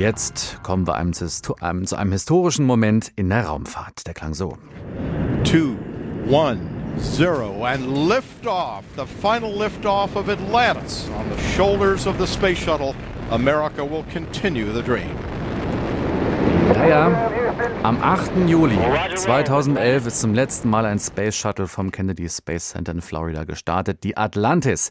jetzt kommen wir einem, einem, zu einem historischen Moment in der Raumfahrt. Der klang so. Two, one, zero, and liftoff. The final liftoff of Atlantis on the shoulders of the space shuttle. America will continue the dream. Ja, ja. Am 8. Juli 2011 ist zum letzten Mal ein Space Shuttle vom Kennedy Space Center in Florida gestartet, die Atlantis.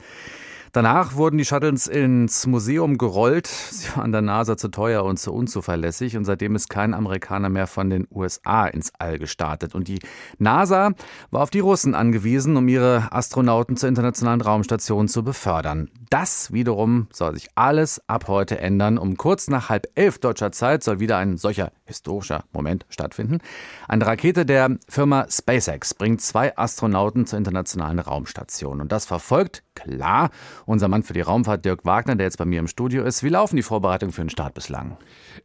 Danach wurden die Shuttles ins Museum gerollt. Sie waren der NASA zu teuer und zu unzuverlässig und seitdem ist kein Amerikaner mehr von den USA ins All gestartet. Und die NASA war auf die Russen angewiesen, um ihre Astronauten zur internationalen Raumstation zu befördern. Das wiederum soll sich alles ab heute ändern. Um kurz nach halb elf deutscher Zeit soll wieder ein solcher historischer Moment stattfinden. Eine Rakete der Firma SpaceX bringt zwei Astronauten zur internationalen Raumstation. Und das verfolgt, klar, unser Mann für die Raumfahrt Dirk Wagner, der jetzt bei mir im Studio ist. Wie laufen die Vorbereitungen für den Start bislang?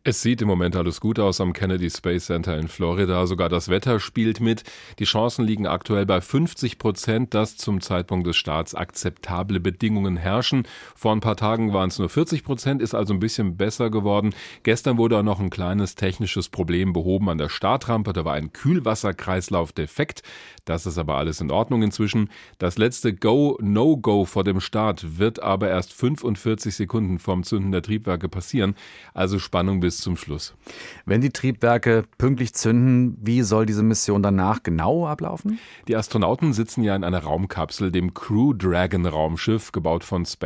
Es sieht im Moment alles gut aus am Kennedy Space Center in Florida. Sogar das Wetter spielt mit. Die Chancen liegen aktuell bei 50 Prozent, dass zum Zeitpunkt des Starts akzeptable Bedingungen herrschen. Vor ein paar Tagen waren es nur 40 Prozent, ist also ein bisschen besser geworden. Gestern wurde auch noch ein kleines technisches Problem behoben an der Startrampe. Da war ein Kühlwasserkreislauf defekt. Das ist aber alles in Ordnung inzwischen. Das letzte Go, No-Go vor dem Start wird aber erst 45 Sekunden vorm Zünden der Triebwerke passieren. Also Spannung bis zum Schluss. Wenn die Triebwerke pünktlich zünden, wie soll diese Mission danach genau ablaufen? Die Astronauten sitzen ja in einer Raumkapsel, dem Crew Dragon Raumschiff, gebaut von SpaceX.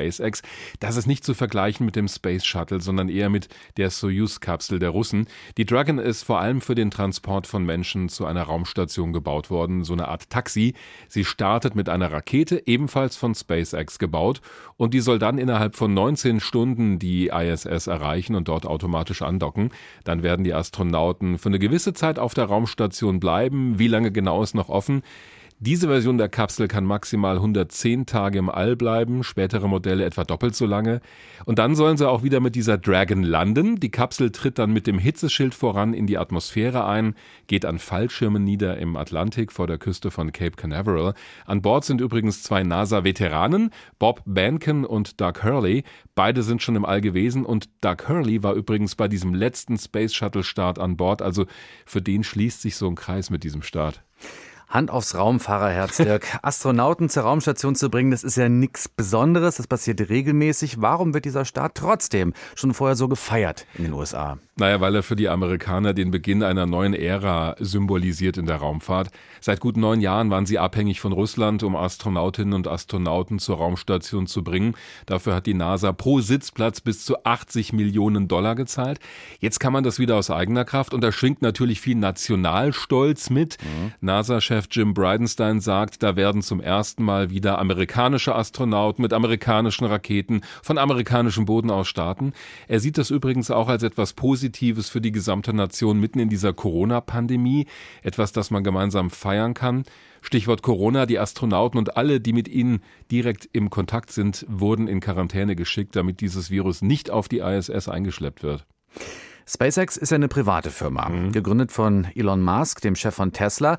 Das ist nicht zu vergleichen mit dem Space Shuttle, sondern eher mit der Soyuz-Kapsel der Russen. Die Dragon ist vor allem für den Transport von Menschen zu einer Raumstation gebaut worden, so eine Art Taxi. Sie startet mit einer Rakete, ebenfalls von SpaceX gebaut, und die soll dann innerhalb von 19 Stunden die ISS erreichen und dort automatisch andocken. Dann werden die Astronauten für eine gewisse Zeit auf der Raumstation bleiben. Wie lange genau ist noch offen? Diese Version der Kapsel kann maximal 110 Tage im All bleiben, spätere Modelle etwa doppelt so lange. Und dann sollen sie auch wieder mit dieser Dragon landen. Die Kapsel tritt dann mit dem Hitzeschild voran in die Atmosphäre ein, geht an Fallschirmen nieder im Atlantik vor der Küste von Cape Canaveral. An Bord sind übrigens zwei NASA-Veteranen, Bob Bankin und Doug Hurley. Beide sind schon im All gewesen und Doug Hurley war übrigens bei diesem letzten Space Shuttle Start an Bord. Also für den schließt sich so ein Kreis mit diesem Start. Hand aufs Raumfahrerherz, Dirk. Astronauten zur Raumstation zu bringen, das ist ja nichts Besonderes. Das passiert regelmäßig. Warum wird dieser Start trotzdem schon vorher so gefeiert in den USA? Naja, weil er für die Amerikaner den Beginn einer neuen Ära symbolisiert in der Raumfahrt. Seit gut neun Jahren waren sie abhängig von Russland, um Astronautinnen und Astronauten zur Raumstation zu bringen. Dafür hat die NASA pro Sitzplatz bis zu 80 Millionen Dollar gezahlt. Jetzt kann man das wieder aus eigener Kraft und da schwingt natürlich viel Nationalstolz mit. Mhm. NASA-Chef Jim Bridenstine sagt, da werden zum ersten Mal wieder amerikanische Astronauten mit amerikanischen Raketen von amerikanischem Boden aus starten. Er sieht das übrigens auch als etwas Positives Positives für die gesamte Nation mitten in dieser Corona-Pandemie, etwas, das man gemeinsam feiern kann. Stichwort Corona, die Astronauten und alle, die mit ihnen direkt im Kontakt sind, wurden in Quarantäne geschickt, damit dieses Virus nicht auf die ISS eingeschleppt wird. SpaceX ist eine private Firma, mhm. gegründet von Elon Musk, dem Chef von Tesla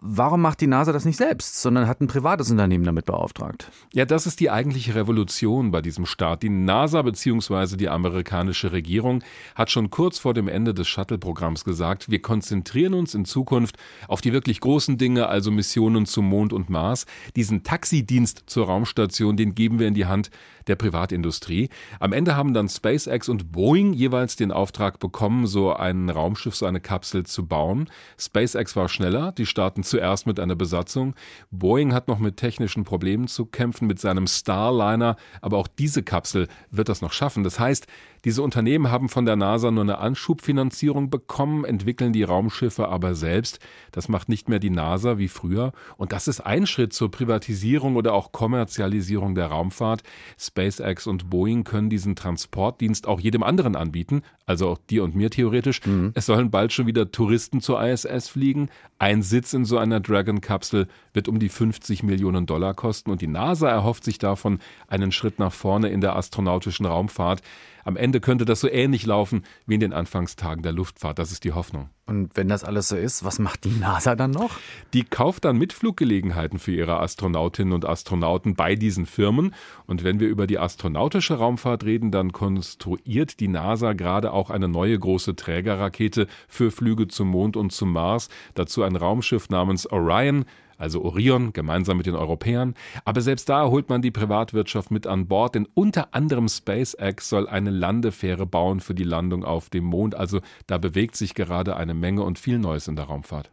warum macht die NASA das nicht selbst, sondern hat ein privates Unternehmen damit beauftragt? Ja, das ist die eigentliche Revolution bei diesem Start. Die NASA bzw. die amerikanische Regierung hat schon kurz vor dem Ende des Shuttle-Programms gesagt, wir konzentrieren uns in Zukunft auf die wirklich großen Dinge, also Missionen zum Mond und Mars. Diesen Taxidienst zur Raumstation, den geben wir in die Hand der Privatindustrie. Am Ende haben dann SpaceX und Boeing jeweils den Auftrag bekommen, so ein Raumschiff, so eine Kapsel zu bauen. SpaceX war schneller, die starten zuerst mit einer Besatzung. Boeing hat noch mit technischen Problemen zu kämpfen mit seinem Starliner, aber auch diese Kapsel wird das noch schaffen. Das heißt, diese Unternehmen haben von der NASA nur eine Anschubfinanzierung bekommen, entwickeln die Raumschiffe aber selbst. Das macht nicht mehr die NASA wie früher. Und das ist ein Schritt zur Privatisierung oder auch Kommerzialisierung der Raumfahrt. SpaceX und Boeing können diesen Transportdienst auch jedem anderen anbieten, also auch dir und mir theoretisch. Mhm. Es sollen bald schon wieder Touristen zur ISS fliegen. Ein Sitz in so einer Dragon-Kapsel wird um die 50 Millionen Dollar kosten und die NASA erhofft sich davon einen Schritt nach vorne in der astronautischen Raumfahrt. Am Ende könnte das so ähnlich laufen wie in den Anfangstagen der Luftfahrt. Das ist die Hoffnung. Und wenn das alles so ist, was macht die NASA dann noch? Die kauft dann Mitfluggelegenheiten für ihre Astronautinnen und Astronauten bei diesen Firmen. Und wenn wir über die astronautische Raumfahrt reden, dann konstruiert die NASA gerade auch eine neue große Trägerrakete für Flüge zum Mond und zum Mars. Dazu ein Raumschiff namens Orion also Orion, gemeinsam mit den Europäern. Aber selbst da holt man die Privatwirtschaft mit an Bord, denn unter anderem SpaceX soll eine Landefähre bauen für die Landung auf dem Mond. Also da bewegt sich gerade eine Menge und viel Neues in der Raumfahrt.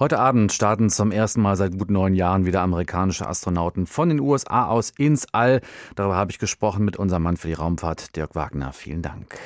Heute Abend starten zum ersten Mal seit gut neun Jahren wieder amerikanische Astronauten von den USA aus ins All. Darüber habe ich gesprochen mit unserem Mann für die Raumfahrt, Dirk Wagner. Vielen Dank.